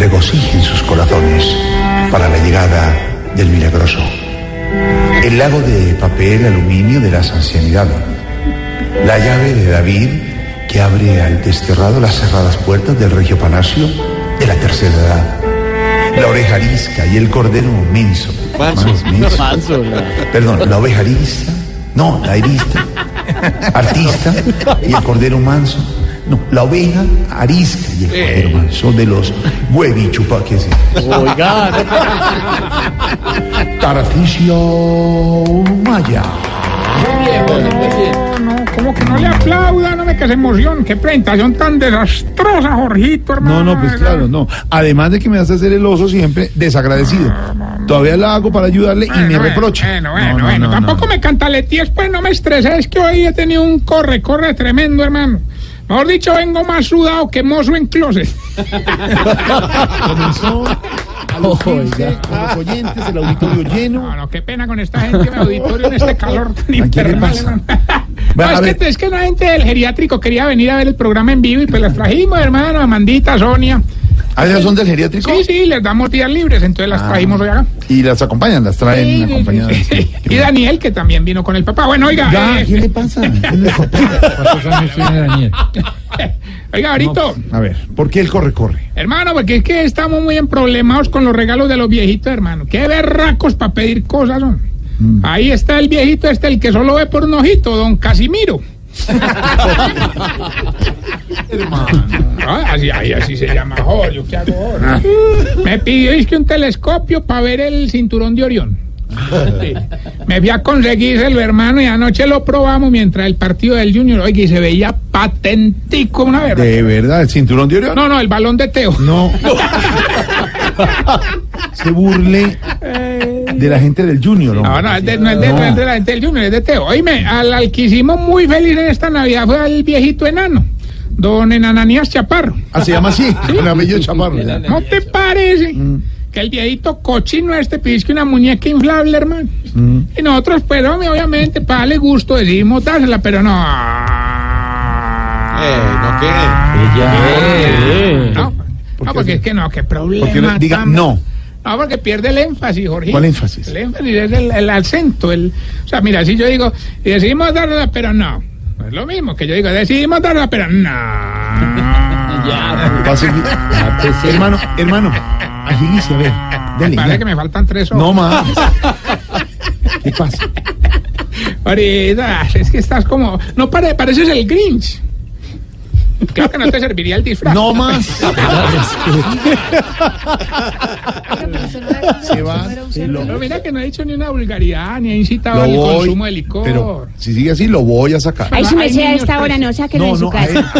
regocijen sus corazones para la llegada del milagroso. El lago de papel aluminio de las ancianidades. La llave de David que abre al desterrado las cerradas puertas del regio palacio de la tercera edad. La oreja arisca y el cordero menso. Más menso. Perdón, la oveja arista. No, la arista. Artista y el cordero manso. No, la oveja arisca y el cordero manso de los huevichupaques. Oiga, Tarcisio Maya. No, no, como que no le aplauda, no me que se emoción. Qué presentación tan desastrosa, Jorgito, hermano. No, no, pues claro, no. Además de que me hace hacer el oso siempre desagradecido. Todavía la hago para ayudarle y me Bueno, reprocha. Bueno, No, bueno, no, bueno. no, Tampoco no. me cantaletíes, pues no me estreses. Es que hoy he tenido un corre, corre tremendo, hermano. Mejor dicho, vengo más sudado que mozo en closet. Comenzó a los 15, Oiga. con los oyentes, el auditorio lleno. No, no, qué pena con esta gente en el auditorio en este calor tan ¿qué le infernal. No, es, que, es que la gente del geriátrico quería venir a ver el programa en vivo y pues les trajimos, hermano, Amandita, Sonia. ¿Ah, son del geriátrico? Sí, sí, les damos días libres, entonces las Ah. trajimos hoy acá. Y las acompañan, las traen Sí, sí, acompañadas. sí, sí. Y Daniel, que también vino con el papá. Bueno, oiga. Ya, eh, ¿qué le pasa? ¿Qué le pasa? ¿cuántos años tiene Daniel? oiga, ahorita. A ver, ¿por qué el corre, corre? Hermano, porque es que estamos muy emproblemados con los regalos de los viejitos, hermano. Qué berracos para pedir cosas son. Mm. Ahí está el viejito este, el que solo ve por un ojito, don Casimiro. Ah, así, así se llama Jorge, ¿qué hago ahora? Me pidió es que un telescopio para ver el cinturón de Orión. Sí. Me fui a conseguírselo, hermano, y anoche lo probamos mientras el partido del Junior, y se veía patentico, una verdad. ¿De verdad? ¿El cinturón de Orión? No, no, el balón de Teo. No. Se burle de la gente del Junior, ¿no? No, no, es de, no es de, no es de la gente del Junior, es de Teo. Oíme, al, al que hicimos muy feliz en esta Navidad fue al viejito enano, don Enananías Chaparro. Ah, se llama así, con apellido Chaparro. ¿No te parece que el viejito cochino este pide una muñeca inflable, hermano? Y nosotros, pues, hombre, obviamente, para darle gusto decidimos dársela, pero no. ¿no qué? No, no, porque es que no, qué problema. Porque le- diga tan- no. No, porque pierde el énfasis, Jorge. ¿Cuál énfasis? El énfasis es el, el acento. El, o sea, mira, si yo digo, y decidimos darla, pero no. No es lo mismo que yo digo, decidimos darla, pero no. Va a seguir. Hermano, hermano, agilice, a ver. Dele, Parece ya. que me faltan tres horas. No más. ¿Qué pasa? Ahorita, es que estás como. No pare, pareces el Grinch. Creo que no te serviría el disfraz. No más. Se va. Pero mira que no he dicho ni una vulgaridad, ni he incitado al consumo de licor. Pero si sigue así, lo voy a sacar. Ay, si me sea a esta hora, presos. no, sáquenlo No, de su casa.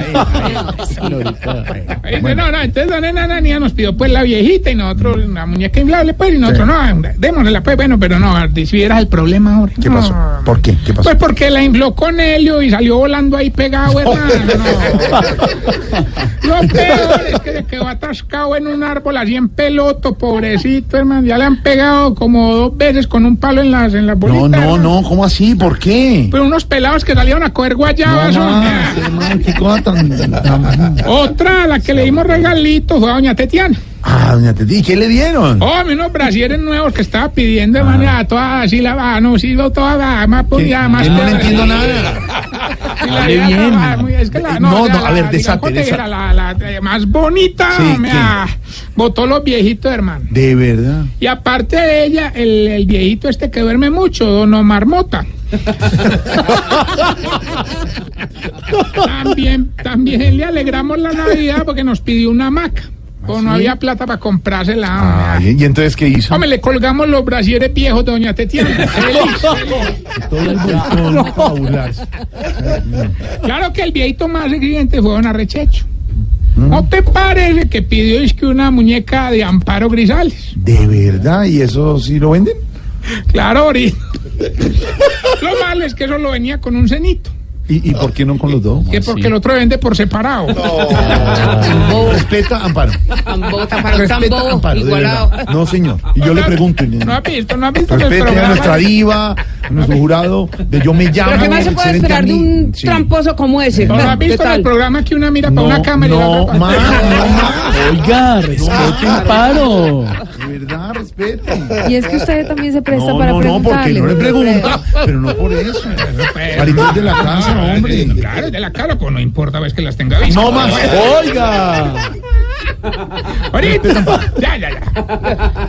No, no, entonces don Enanía nos pidió pues la viejita y nosotros la muñeca inflable, pues, y nosotros no, démosle pues, bueno, pero no, si vieras el problema ahora. ¿Qué pasó? ¿Por qué? ¿Qué pasó? Pues porque la infló con helio y salió volando ahí pegado, hermano. no. Lo peor es que se quedó atascado en un árbol así en peloto, pobrecito, hermano. Ya le han pegado como dos veces con un palo en las, en las bolitas. No, no, hermano. no, ¿cómo así? ¿Por qué? Pero unos pelados que salieron a coger No guayabas. más, hermano, qué cosa tan, tan- tan- Otra, la que le dimos regalitos, fue a doña Tetiana. Ah, doña Teti, ¿y ¿qué le dieron? Oh, unos brasieres nuevos que estaba pidiendo, hermano, ya toda así la va, no, sí, toda la más, pues, ya más. Yo no le entiendo nada. La Hable bien. muy- es que la, No, no, no, a ver, la- desate, desate. La, la, la más bonita, Sí, me ah, botó los viejitos, hermano. De verdad. Y aparte de ella, el, el viejito este que duerme mucho, don Omar Mota. también, también le alegramos la Navidad porque nos pidió una hamaca. Pues no había plata para comprársela. Ay, ¿Y entonces qué hizo? Hombre, le colgamos los brasieres viejos, doña Tetiana. Feliz. Todo el volcón para burlarse. Claro que el viejito más exigente fue don Arrechecho. ¿No te parece que pidió es que una muñeca de Amparo Grisales? ¿De verdad? ¿Y eso sí lo venden? Claro, ahorita. Lo malo es que eso lo venía con un cenito. ¿Y, y por qué no con los dos? Que porque el otro vende por separado. Respeta Amparo. Un Respeta tambo Amparo, igualado. No, señor. Y yo le pregunto. No ha visto, no ha visto el Respete a nuestra diva, a nuestro jurado, de Yo Me Llamo. Pero ¿qué más se puede esperar de un Sí. tramposo como ese? ¿No ha ¿Qué visto en el programa que una mira para una cámara y la no, otra para más, no, más. Oiga, respete Amparo. Verdad, respete. Y es que usted también se presta No, para no, no, porque preguntarle. no le pregunta. Pero no por eso. Marito es de la casa, hombre. Claro, de la cara, pues no importa, ves que las tenga vistas. No más. Oiga. Ahorita. Ya, ya, ya.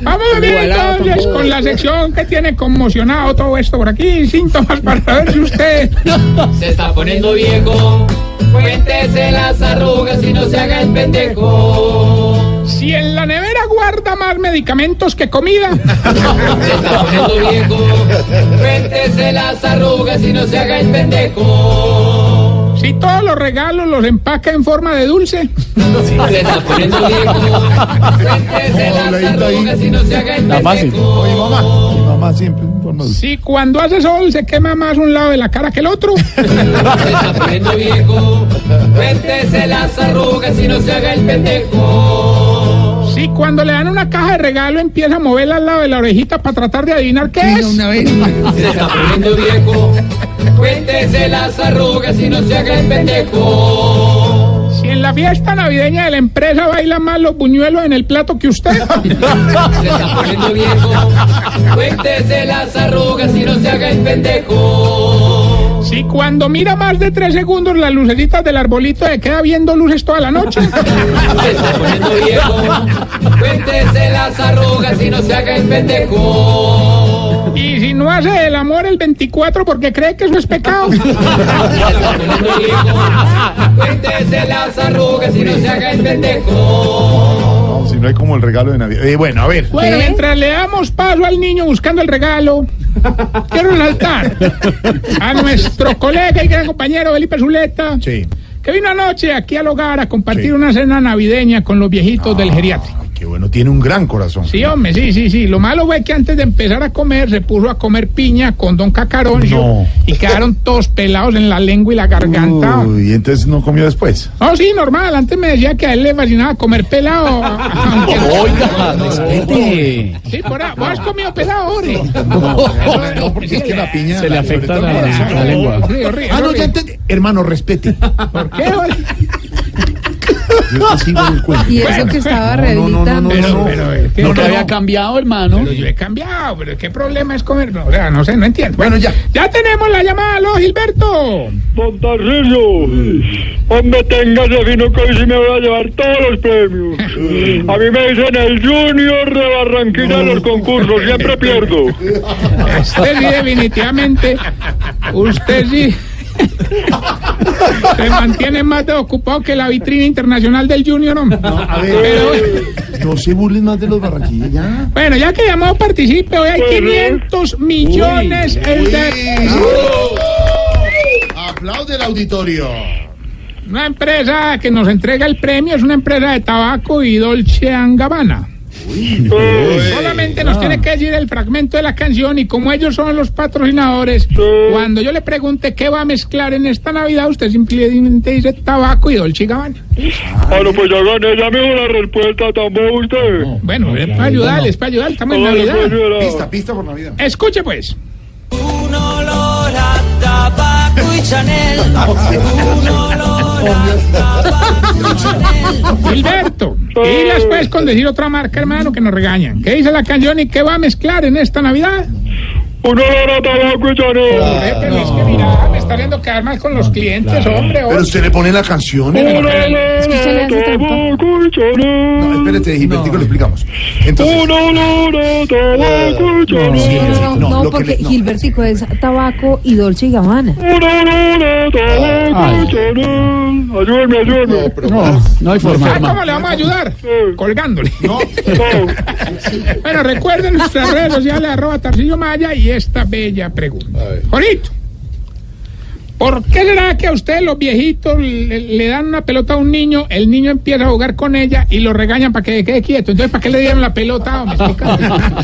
Vamos a ver entonces con la sección que tiene conmocionado todo esto por aquí. Síntomas para ver si usted. Se está poniendo viejo. Cuéntese las arrugas y no se haga el pendejo. Si en la nevera guarda más medicamentos que comida. Se está poniendo viejo. Cuéntese las arrugas y no se haga el pendejo. Si todos los regalos los empaca en forma de dulce. Se está poniendo viejo. Cuéntese las arrugas y no se haga el pendejo. Oye, mamá. Mi mamá siempre en forma de- Si cuando hace sol se quema más un lado de la cara que el otro. Se está poniendo viejo. Cuéntese las arrugas y no se haga el pendejo. Si cuando le dan una caja de regalo empieza a moverla al lado de la orejita para tratar de adivinar qué es. Se está poniendo viejo. Cuéntese las arrugas y no se haga el pendejo. Si en la fiesta navideña de la empresa baila más los buñuelos en el plato que usted. Se está poniendo viejo. Cuéntese las arrugas y no se haga el pendejo. Si cuando mira más de tres segundos las lucecitas del arbolito se queda viendo luces toda la noche. Se está poniendo viejo. Cuéntese las arrugas y no se haga el pendejo. Y si no hace el amor el 24 porque cree que eso es pecado. Se está poniendo viejo. Cuéntese las arrugas y no se haga el pendejo. No, hay como el regalo de Navidad. Eh, bueno, a ver. Bueno, mientras le damos paso al niño buscando el regalo, quiero resaltar a nuestro colega y gran compañero Felipe Zuleta, Sí. que vino anoche aquí al hogar a compartir Sí. una cena navideña con los viejitos del geriátrico. Qué bueno, tiene un gran corazón. Sí, hombre, sí, sí, sí. Lo malo fue que antes de empezar a comer se puso a comer piña con don Cacaroncio No. y quedaron todos pelados en la lengua y la garganta. Uy, y entonces no comió después. No, sí, normal. Antes me decía que a él le fascinaba comer pelado. Oiga, respete. Sí, por ahí. ¿Vos has comido pelado, Ore? No, porque es que la piña Se le afecta la- corazón. la lengua. Horrible, horrible, Ah, no, ya entendí. Hermano, respete. ¿Por qué? Yo te sigo el cuento. Y eso que estaba No, no, no, no, rehabilitando. Pero, no. pero, es que No no, no, había cambiado, hermano. pero yo he cambiado, pero ¿qué problema es comer? No, o sea, no sé, no entiendo. Bueno, ya. Ya tenemos la llamada, aló, Gilberto. Don Tarcisio, hombre, téngase fino que hoy sí me voy a llevar todos los premios. A mí me dicen el Junior de Barranquilla en los concursos, siempre pierdo. Usted sí, definitivamente. Usted sí. Se mantiene más de ocupado que la vitrina internacional del Junior, hombre. A Pero- ver, no se burlen más de los barranquillos, ya. Bueno, ya que llamado participe, hoy hay 500 millones. el de- Aplaude el auditorio. Una empresa que nos entrega el premio es una empresa de tabaco y Dolce Gabbana. Solamente nos tiene que decir el fragmento de la canción y como ellos son los patrocinadores, cuando yo le pregunte qué va a mezclar en esta Navidad, usted simplemente dice tabaco y Dolce Gabbana. Bueno, pues ya gané, ya me dio la respuesta, tampoco usted. Bueno, es para ayudarles, es para ayudar, estamos en Navidad. Pista, pista por Navidad. Escuche pues. Tabaco y Chanel. Un olor a tabaco y Chanel. Gilberto, y las puedes con decir otra marca, hermano, que nos regañan. ¿Qué dice la canción y qué va a mezclar en esta Navidad? Un olor a tabaco y Chanel. Hombre, pero es que mira, haciendo quedar mal con los clientes, hombre. Pero usted le pone la canción. ¿eh? Una lata, usted le hace trampa. No, espérate, Gilbertico, le explicamos. Entonces, No, no, no, lo que porque le- no. Gilbertico es tabaco y Dolce y Gabbana. Una lata, tabaco Ay. y chanel. Ayúdeme, ayúdeme. No, no hay forma, ¿Sabe cómo le vamos a ayudar? Colgándole. no, No. Bueno, recuerden nuestras redes sociales, arroba Tarcillo Maya y esta bella pregunta. Jorito, ¿por qué será que a ustedes los viejitos le, dan una pelota a un niño, el niño empieza a jugar con ella y lo regañan para que quede quieto? Entonces, ¿para qué le dieron la pelota?